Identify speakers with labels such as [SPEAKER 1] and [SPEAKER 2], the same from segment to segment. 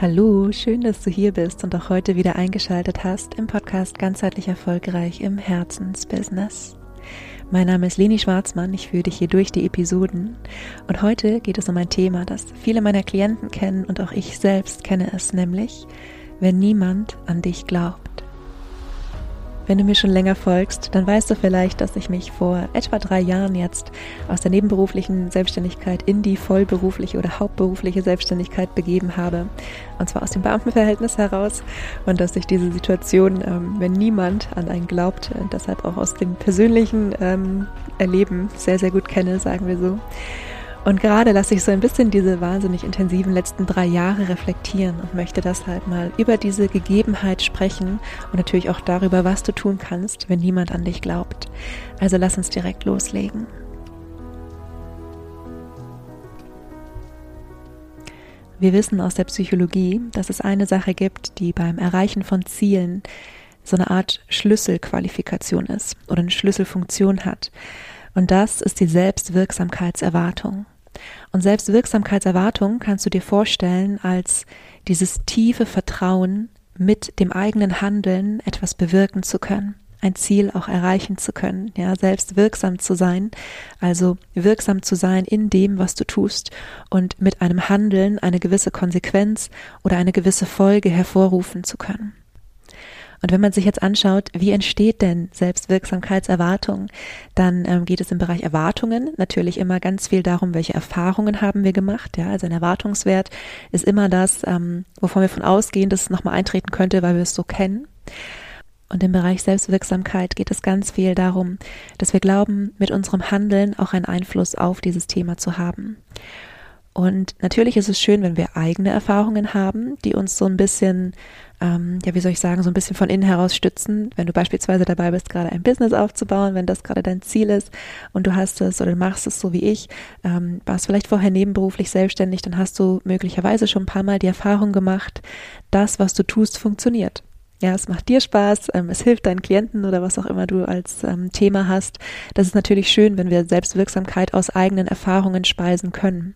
[SPEAKER 1] Hallo, schön, dass du hier bist und auch heute wieder eingeschaltet hast im Podcast Ganzheitlich Erfolgreich im Herzensbusiness. Mein Name ist Leni Schwarzmann, ich führe dich hier durch die Episoden und heute geht es um ein Thema, das viele meiner Klienten kennen und auch ich selbst kenne es, nämlich wenn niemand an dich glaubt. Wenn du mir schon länger folgst, dann weißt du vielleicht, dass ich mich vor etwa drei Jahren jetzt aus der nebenberuflichen Selbstständigkeit in die vollberufliche oder hauptberufliche Selbstständigkeit begeben habe. Und zwar aus dem Beamtenverhältnis heraus. Und dass ich diese Situation, ähm, wenn niemand an einen glaubt, deshalb auch aus dem persönlichen ähm, Erleben sehr, sehr gut kenne, sagen wir so. Und gerade lasse ich so ein bisschen diese wahnsinnig intensiven letzten drei Jahre reflektieren und möchte deshalb mal über diese Gegebenheit sprechen und natürlich auch darüber, was du tun kannst, wenn niemand an dich glaubt. Also lass uns direkt loslegen. Wir wissen aus der Psychologie, dass es eine Sache gibt, die beim Erreichen von Zielen so eine Art Schlüsselqualifikation ist oder eine Schlüsselfunktion hat. Und das ist die Selbstwirksamkeitserwartung. Und Selbstwirksamkeitserwartung kannst du dir vorstellen als dieses tiefe Vertrauen, mit dem eigenen Handeln etwas bewirken zu können, ein Ziel auch erreichen zu können, ja, selbst wirksam zu sein, also wirksam zu sein in dem, was du tust und mit einem Handeln eine gewisse Konsequenz oder eine gewisse Folge hervorrufen zu können. Und wenn man sich jetzt anschaut, wie entsteht denn Selbstwirksamkeitserwartung, dann ähm, geht es im Bereich Erwartungen natürlich immer ganz viel darum, welche Erfahrungen haben wir gemacht. Ja, also ein Erwartungswert ist immer das, ähm, wovon wir von ausgehen, dass es nochmal eintreten könnte, weil wir es so kennen. Und im Bereich Selbstwirksamkeit geht es ganz viel darum, dass wir glauben, mit unserem Handeln auch einen Einfluss auf dieses Thema zu haben. Und natürlich ist es schön, wenn wir eigene Erfahrungen haben, die uns so ein bisschen ähm, ja, wie soll ich sagen, so ein bisschen von innen heraus stützen. Wenn du beispielsweise dabei bist, gerade ein Business aufzubauen, wenn das gerade dein Ziel ist und du hast es oder machst es so wie ich, ähm, warst vielleicht vorher nebenberuflich selbstständig, dann hast du möglicherweise schon ein paar Mal die Erfahrung gemacht, das, was du tust, funktioniert. Ja, es macht dir Spaß, ähm, es hilft deinen Klienten oder was auch immer du als ähm, Thema hast. Das ist natürlich schön, wenn wir Selbstwirksamkeit aus eigenen Erfahrungen speisen können.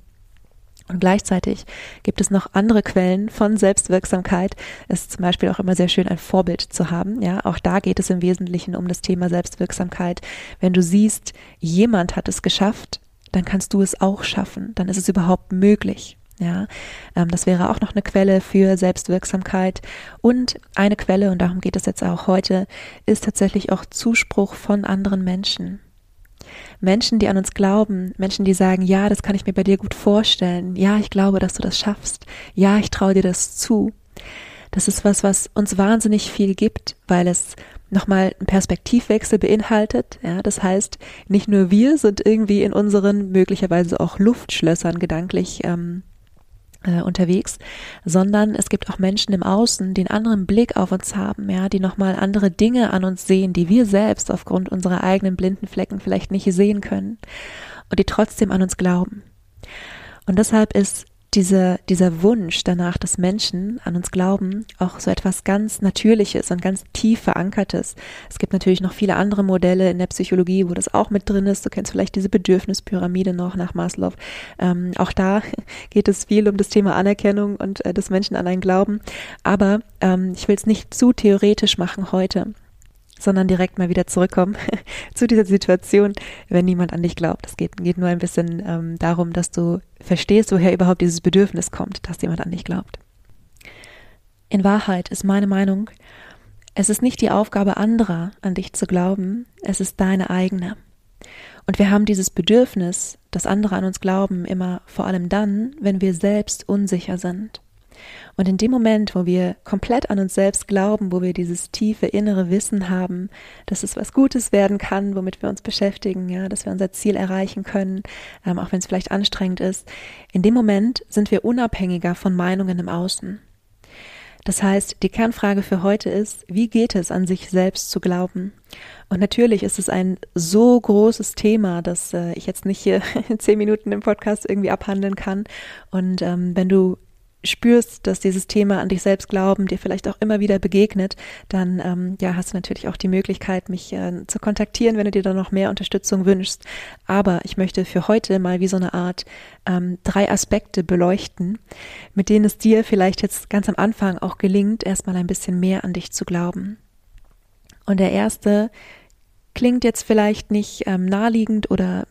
[SPEAKER 1] Und gleichzeitig gibt es noch andere Quellen von Selbstwirksamkeit. Es ist zum Beispiel auch immer sehr schön, ein Vorbild zu haben. Ja, auch da geht es im Wesentlichen um das Thema Selbstwirksamkeit. Wenn du siehst, jemand hat es geschafft, dann kannst du es auch schaffen. Dann ist es überhaupt möglich. Ja, ähm, das wäre auch noch eine Quelle für Selbstwirksamkeit. Und eine Quelle, und darum geht es jetzt auch heute, ist tatsächlich auch Zuspruch von anderen Menschen. Menschen, die an uns glauben, Menschen, die sagen, ja, das kann ich mir bei dir gut vorstellen, ja, ich glaube, dass du das schaffst, ja, ich traue dir das zu. Das ist was, was uns wahnsinnig viel gibt, weil es nochmal einen Perspektivwechsel beinhaltet. Ja, das heißt, nicht nur wir sind irgendwie in unseren möglicherweise auch Luftschlössern gedanklich ähm, äh, unterwegs, sondern es gibt auch Menschen im Außen, die einen anderen Blick auf uns haben, ja, die nochmal andere Dinge an uns sehen, die wir selbst aufgrund unserer eigenen blinden Flecken vielleicht nicht sehen können und die trotzdem an uns glauben. Und deshalb ist diese, dieser Wunsch danach, dass Menschen an uns glauben, auch so etwas ganz Natürliches und ganz tief verankertes. Es gibt natürlich noch viele andere Modelle in der Psychologie, wo das auch mit drin ist. Du kennst vielleicht diese Bedürfnispyramide noch nach Maslow. Ähm, auch da geht es viel um das Thema Anerkennung und äh, des Menschen an einen Glauben. Aber ähm, ich will es nicht zu theoretisch machen heute sondern direkt mal wieder zurückkommen zu dieser Situation, wenn niemand an dich glaubt. Es geht, geht nur ein bisschen ähm, darum, dass du verstehst, woher überhaupt dieses Bedürfnis kommt, dass jemand an dich glaubt. In Wahrheit ist meine Meinung, es ist nicht die Aufgabe anderer, an dich zu glauben, es ist deine eigene. Und wir haben dieses Bedürfnis, dass andere an uns glauben, immer vor allem dann, wenn wir selbst unsicher sind. Und in dem Moment, wo wir komplett an uns selbst glauben, wo wir dieses tiefe innere Wissen haben, dass es was Gutes werden kann, womit wir uns beschäftigen, ja, dass wir unser Ziel erreichen können, ähm, auch wenn es vielleicht anstrengend ist, in dem Moment sind wir unabhängiger von Meinungen im Außen. Das heißt, die Kernfrage für heute ist, wie geht es an sich selbst zu glauben? Und natürlich ist es ein so großes Thema, dass äh, ich jetzt nicht hier in zehn Minuten im Podcast irgendwie abhandeln kann. Und ähm, wenn du spürst, dass dieses Thema an dich selbst glauben dir vielleicht auch immer wieder begegnet, dann ähm, ja hast du natürlich auch die Möglichkeit, mich äh, zu kontaktieren, wenn du dir da noch mehr Unterstützung wünschst. Aber ich möchte für heute mal wie so eine Art ähm, drei Aspekte beleuchten, mit denen es dir vielleicht jetzt ganz am Anfang auch gelingt, erstmal ein bisschen mehr an dich zu glauben. Und der erste klingt jetzt vielleicht nicht ähm, naheliegend oder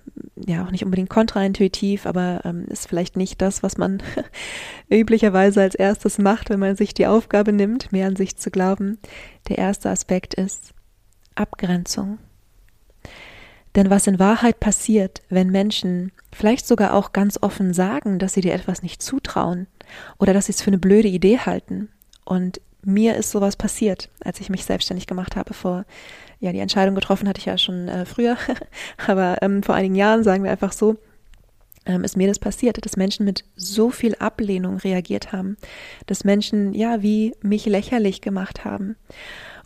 [SPEAKER 1] ja auch nicht unbedingt kontraintuitiv, aber ähm, ist vielleicht nicht das, was man üblicherweise als erstes macht, wenn man sich die Aufgabe nimmt, mehr an sich zu glauben. Der erste Aspekt ist Abgrenzung. Denn was in Wahrheit passiert, wenn Menschen vielleicht sogar auch ganz offen sagen, dass sie dir etwas nicht zutrauen oder dass sie es für eine blöde Idee halten und mir ist sowas passiert, als ich mich selbstständig gemacht habe. Vor, ja, die Entscheidung getroffen hatte ich ja schon äh, früher, aber ähm, vor einigen Jahren, sagen wir einfach so, ähm, ist mir das passiert, dass Menschen mit so viel Ablehnung reagiert haben, dass Menschen, ja, wie mich lächerlich gemacht haben.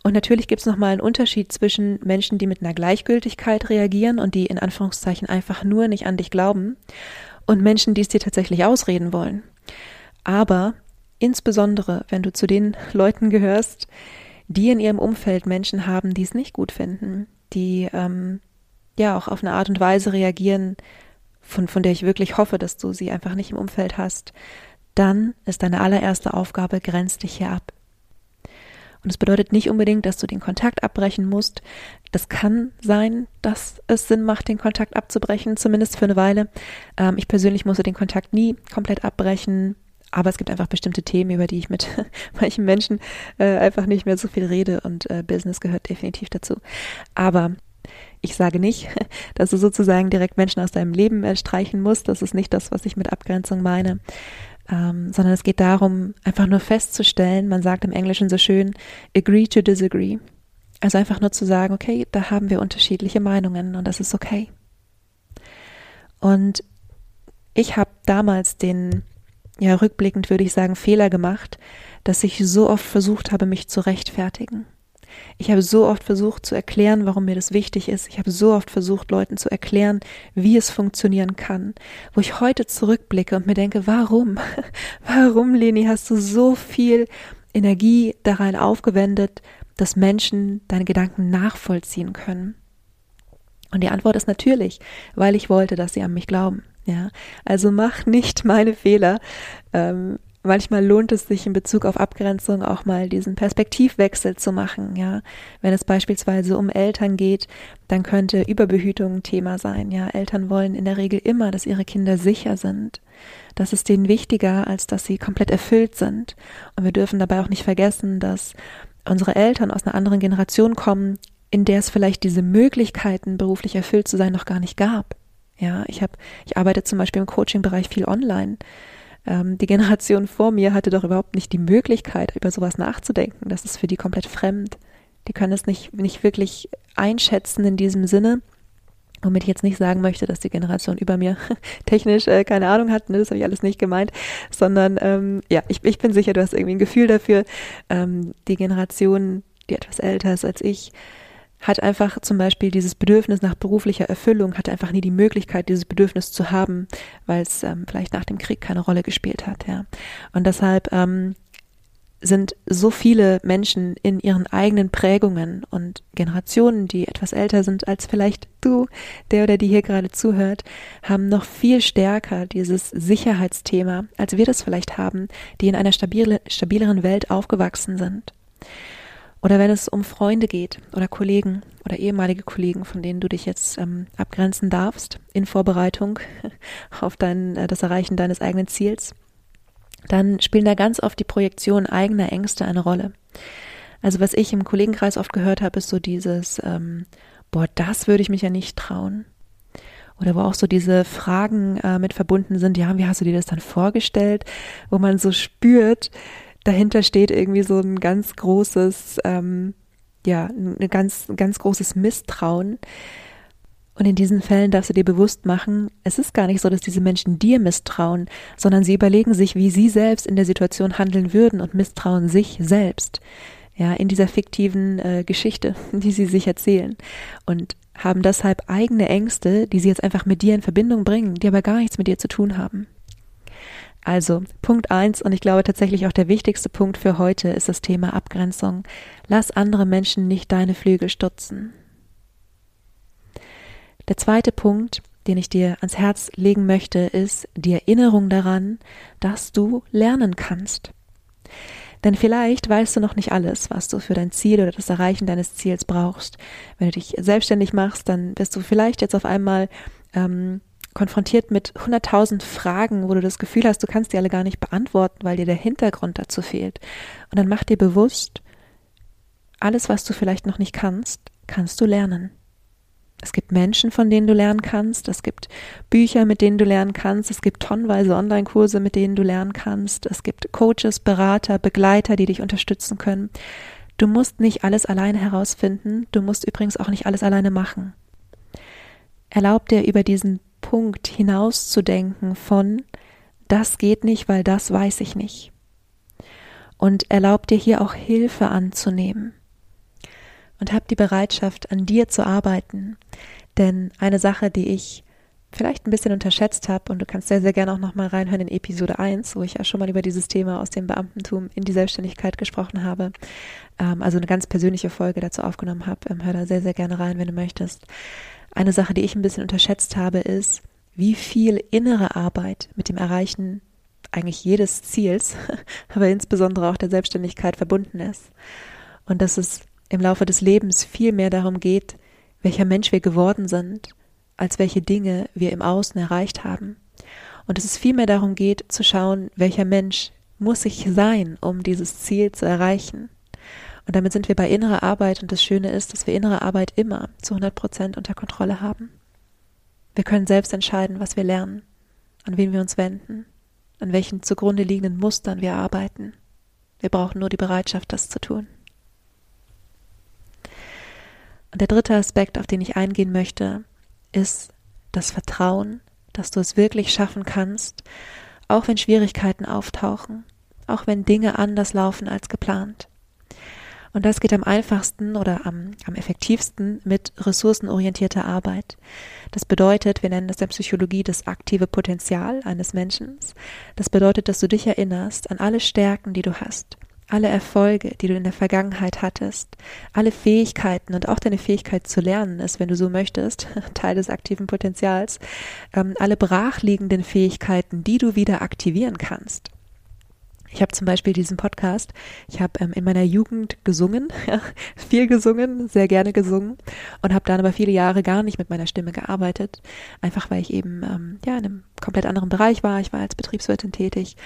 [SPEAKER 1] Und natürlich gibt es nochmal einen Unterschied zwischen Menschen, die mit einer Gleichgültigkeit reagieren und die in Anführungszeichen einfach nur nicht an dich glauben und Menschen, die es dir tatsächlich ausreden wollen. Aber Insbesondere, wenn du zu den Leuten gehörst, die in ihrem Umfeld Menschen haben, die es nicht gut finden, die ähm, ja auch auf eine Art und Weise reagieren, von, von der ich wirklich hoffe, dass du sie einfach nicht im Umfeld hast, dann ist deine allererste Aufgabe, grenz dich hier ab. Und es bedeutet nicht unbedingt, dass du den Kontakt abbrechen musst. Das kann sein, dass es Sinn macht, den Kontakt abzubrechen, zumindest für eine Weile. Ähm, ich persönlich musste den Kontakt nie komplett abbrechen. Aber es gibt einfach bestimmte Themen, über die ich mit manchen Menschen äh, einfach nicht mehr so viel rede und äh, Business gehört definitiv dazu. Aber ich sage nicht, dass du sozusagen direkt Menschen aus deinem Leben äh, streichen musst. Das ist nicht das, was ich mit Abgrenzung meine. Ähm, sondern es geht darum, einfach nur festzustellen, man sagt im Englischen so schön, agree to disagree. Also einfach nur zu sagen, okay, da haben wir unterschiedliche Meinungen und das ist okay. Und ich habe damals den ja, rückblickend würde ich sagen, Fehler gemacht, dass ich so oft versucht habe, mich zu rechtfertigen. Ich habe so oft versucht zu erklären, warum mir das wichtig ist. Ich habe so oft versucht, Leuten zu erklären, wie es funktionieren kann. Wo ich heute zurückblicke und mir denke, warum? Warum, Leni, hast du so viel Energie darein aufgewendet, dass Menschen deine Gedanken nachvollziehen können? Und die Antwort ist natürlich, weil ich wollte, dass sie an mich glauben. Ja, also mach nicht meine Fehler. Ähm, manchmal lohnt es sich in Bezug auf Abgrenzung auch mal diesen Perspektivwechsel zu machen. Ja, wenn es beispielsweise um Eltern geht, dann könnte Überbehütung ein Thema sein. Ja, Eltern wollen in der Regel immer, dass ihre Kinder sicher sind. Das ist denen wichtiger, als dass sie komplett erfüllt sind. Und wir dürfen dabei auch nicht vergessen, dass unsere Eltern aus einer anderen Generation kommen, in der es vielleicht diese Möglichkeiten, beruflich erfüllt zu sein, noch gar nicht gab. Ja, ich habe, ich arbeite zum Beispiel im Coaching-Bereich viel online. Ähm, die Generation vor mir hatte doch überhaupt nicht die Möglichkeit, über sowas nachzudenken. Das ist für die komplett fremd. Die können es nicht, nicht wirklich einschätzen in diesem Sinne. Womit ich jetzt nicht sagen möchte, dass die Generation über mir technisch äh, keine Ahnung hat, ne, das habe ich alles nicht gemeint, sondern ähm, ja, ich, ich bin sicher, du hast irgendwie ein Gefühl dafür. Ähm, die Generation, die etwas älter ist als ich, hat einfach zum Beispiel dieses Bedürfnis nach beruflicher Erfüllung, hatte einfach nie die Möglichkeit, dieses Bedürfnis zu haben, weil es ähm, vielleicht nach dem Krieg keine Rolle gespielt hat, ja. Und deshalb ähm, sind so viele Menschen in ihren eigenen Prägungen und Generationen, die etwas älter sind als vielleicht du, der oder die hier gerade zuhört, haben noch viel stärker dieses Sicherheitsthema, als wir das vielleicht haben, die in einer stabile, stabileren Welt aufgewachsen sind. Oder wenn es um Freunde geht oder Kollegen oder ehemalige Kollegen, von denen du dich jetzt ähm, abgrenzen darfst in Vorbereitung auf dein, äh, das Erreichen deines eigenen Ziels, dann spielen da ganz oft die Projektion eigener Ängste eine Rolle. Also was ich im Kollegenkreis oft gehört habe, ist so dieses, ähm, boah, das würde ich mich ja nicht trauen. Oder wo auch so diese Fragen äh, mit verbunden sind, ja, wie hast du dir das dann vorgestellt? Wo man so spürt, dahinter steht irgendwie so ein ganz großes, ähm, ja, ein ganz, ganz großes Misstrauen. Und in diesen Fällen darfst du dir bewusst machen, es ist gar nicht so, dass diese Menschen dir misstrauen, sondern sie überlegen sich, wie sie selbst in der Situation handeln würden und misstrauen sich selbst. Ja, in dieser fiktiven äh, Geschichte, die sie sich erzählen. Und haben deshalb eigene Ängste, die sie jetzt einfach mit dir in Verbindung bringen, die aber gar nichts mit dir zu tun haben. Also Punkt eins und ich glaube tatsächlich auch der wichtigste Punkt für heute ist das Thema Abgrenzung. Lass andere Menschen nicht deine Flügel stutzen. Der zweite Punkt, den ich dir ans Herz legen möchte, ist die Erinnerung daran, dass du lernen kannst. Denn vielleicht weißt du noch nicht alles, was du für dein Ziel oder das Erreichen deines Ziels brauchst. Wenn du dich selbstständig machst, dann bist du vielleicht jetzt auf einmal ähm, konfrontiert mit hunderttausend Fragen, wo du das Gefühl hast, du kannst die alle gar nicht beantworten, weil dir der Hintergrund dazu fehlt. Und dann mach dir bewusst, alles, was du vielleicht noch nicht kannst, kannst du lernen. Es gibt Menschen, von denen du lernen kannst. Es gibt Bücher, mit denen du lernen kannst. Es gibt tonnenweise Online-Kurse, mit denen du lernen kannst. Es gibt Coaches, Berater, Begleiter, die dich unterstützen können. Du musst nicht alles alleine herausfinden. Du musst übrigens auch nicht alles alleine machen. Erlaub dir über diesen Punkt hinauszudenken von, das geht nicht, weil das weiß ich nicht. Und erlaub dir hier auch Hilfe anzunehmen und hab die Bereitschaft, an dir zu arbeiten. Denn eine Sache, die ich vielleicht ein bisschen unterschätzt habe, und du kannst sehr, sehr gerne auch nochmal reinhören in Episode 1, wo ich ja schon mal über dieses Thema aus dem Beamtentum in die Selbstständigkeit gesprochen habe, ähm, also eine ganz persönliche Folge dazu aufgenommen habe. Ähm, hör da sehr, sehr gerne rein, wenn du möchtest. Eine Sache, die ich ein bisschen unterschätzt habe, ist, wie viel innere Arbeit mit dem Erreichen eigentlich jedes Ziels, aber insbesondere auch der Selbstständigkeit verbunden ist. Und dass es im Laufe des Lebens viel mehr darum geht, welcher Mensch wir geworden sind, als welche Dinge wir im Außen erreicht haben. Und dass es viel mehr darum geht, zu schauen, welcher Mensch muss ich sein, um dieses Ziel zu erreichen. Und damit sind wir bei innerer Arbeit und das Schöne ist, dass wir innere Arbeit immer zu 100 Prozent unter Kontrolle haben. Wir können selbst entscheiden, was wir lernen, an wen wir uns wenden, an welchen zugrunde liegenden Mustern wir arbeiten. Wir brauchen nur die Bereitschaft, das zu tun. Und der dritte Aspekt, auf den ich eingehen möchte, ist das Vertrauen, dass du es wirklich schaffen kannst, auch wenn Schwierigkeiten auftauchen, auch wenn Dinge anders laufen als geplant. Und das geht am einfachsten oder am, am effektivsten mit ressourcenorientierter Arbeit. Das bedeutet, wir nennen das in der Psychologie das aktive Potenzial eines Menschen. Das bedeutet, dass du dich erinnerst an alle Stärken, die du hast, alle Erfolge, die du in der Vergangenheit hattest, alle Fähigkeiten und auch deine Fähigkeit zu lernen ist, wenn du so möchtest, Teil des aktiven Potenzials, ähm, alle brachliegenden Fähigkeiten, die du wieder aktivieren kannst. Ich habe zum Beispiel diesen Podcast, ich habe ähm, in meiner Jugend gesungen, viel gesungen, sehr gerne gesungen und habe dann aber viele Jahre gar nicht mit meiner Stimme gearbeitet, einfach weil ich eben ähm, ja in einem komplett anderen Bereich war. Ich war als Betriebswirtin tätig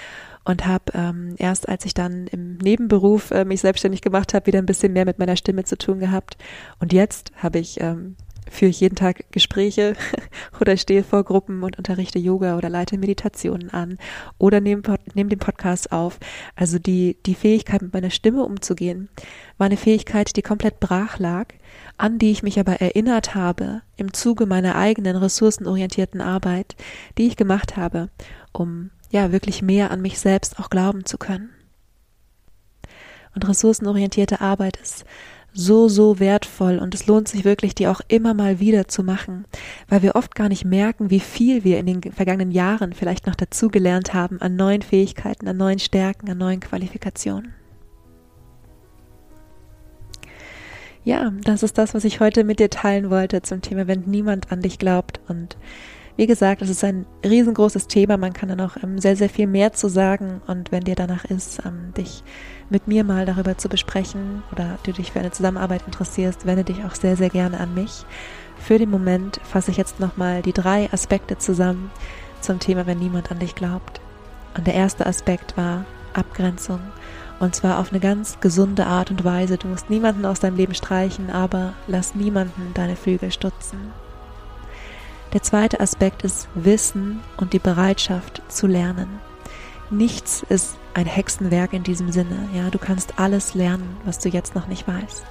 [SPEAKER 1] und habe ähm, erst, als ich dann im Nebenberuf äh, mich selbstständig gemacht habe, wieder ein bisschen mehr mit meiner Stimme zu tun gehabt. Und jetzt habe ich ähm, führe ich jeden Tag Gespräche oder stehe vor Gruppen und unterrichte Yoga oder leite Meditationen an oder nehme, nehme den Podcast auf. Also die, die Fähigkeit, mit meiner Stimme umzugehen, war eine Fähigkeit, die komplett brach lag, an die ich mich aber erinnert habe im Zuge meiner eigenen ressourcenorientierten Arbeit, die ich gemacht habe, um ja wirklich mehr an mich selbst auch glauben zu können. Und ressourcenorientierte Arbeit ist so, so wertvoll und es lohnt sich wirklich, die auch immer mal wieder zu machen, weil wir oft gar nicht merken, wie viel wir in den vergangenen Jahren vielleicht noch dazugelernt haben an neuen Fähigkeiten, an neuen Stärken, an neuen Qualifikationen. Ja, das ist das, was ich heute mit dir teilen wollte zum Thema, wenn niemand an dich glaubt und wie gesagt, es ist ein riesengroßes Thema. Man kann da noch ähm, sehr, sehr viel mehr zu sagen. Und wenn dir danach ist, ähm, dich mit mir mal darüber zu besprechen oder du dich für eine Zusammenarbeit interessierst, wende dich auch sehr, sehr gerne an mich. Für den Moment fasse ich jetzt nochmal die drei Aspekte zusammen zum Thema, wenn niemand an dich glaubt. Und der erste Aspekt war Abgrenzung. Und zwar auf eine ganz gesunde Art und Weise. Du musst niemanden aus deinem Leben streichen, aber lass niemanden deine Flügel stutzen. Der zweite Aspekt ist Wissen und die Bereitschaft zu lernen. Nichts ist ein Hexenwerk in diesem Sinne. Ja, du kannst alles lernen, was du jetzt noch nicht weißt.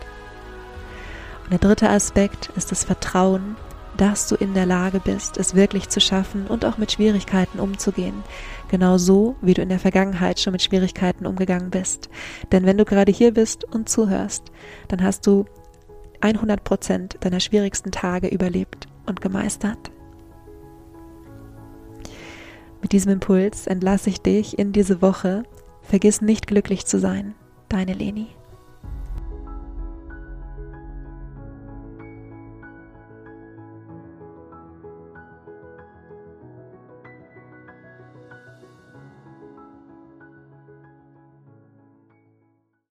[SPEAKER 1] Und der dritte Aspekt ist das Vertrauen, dass du in der Lage bist, es wirklich zu schaffen und auch mit Schwierigkeiten umzugehen. Genau so, wie du in der Vergangenheit schon mit Schwierigkeiten umgegangen bist. Denn wenn du gerade hier bist und zuhörst, dann hast du 100 Prozent deiner schwierigsten Tage überlebt und gemeistert. Mit diesem Impuls entlasse ich dich in diese Woche. Vergiss nicht glücklich zu sein. Deine Leni.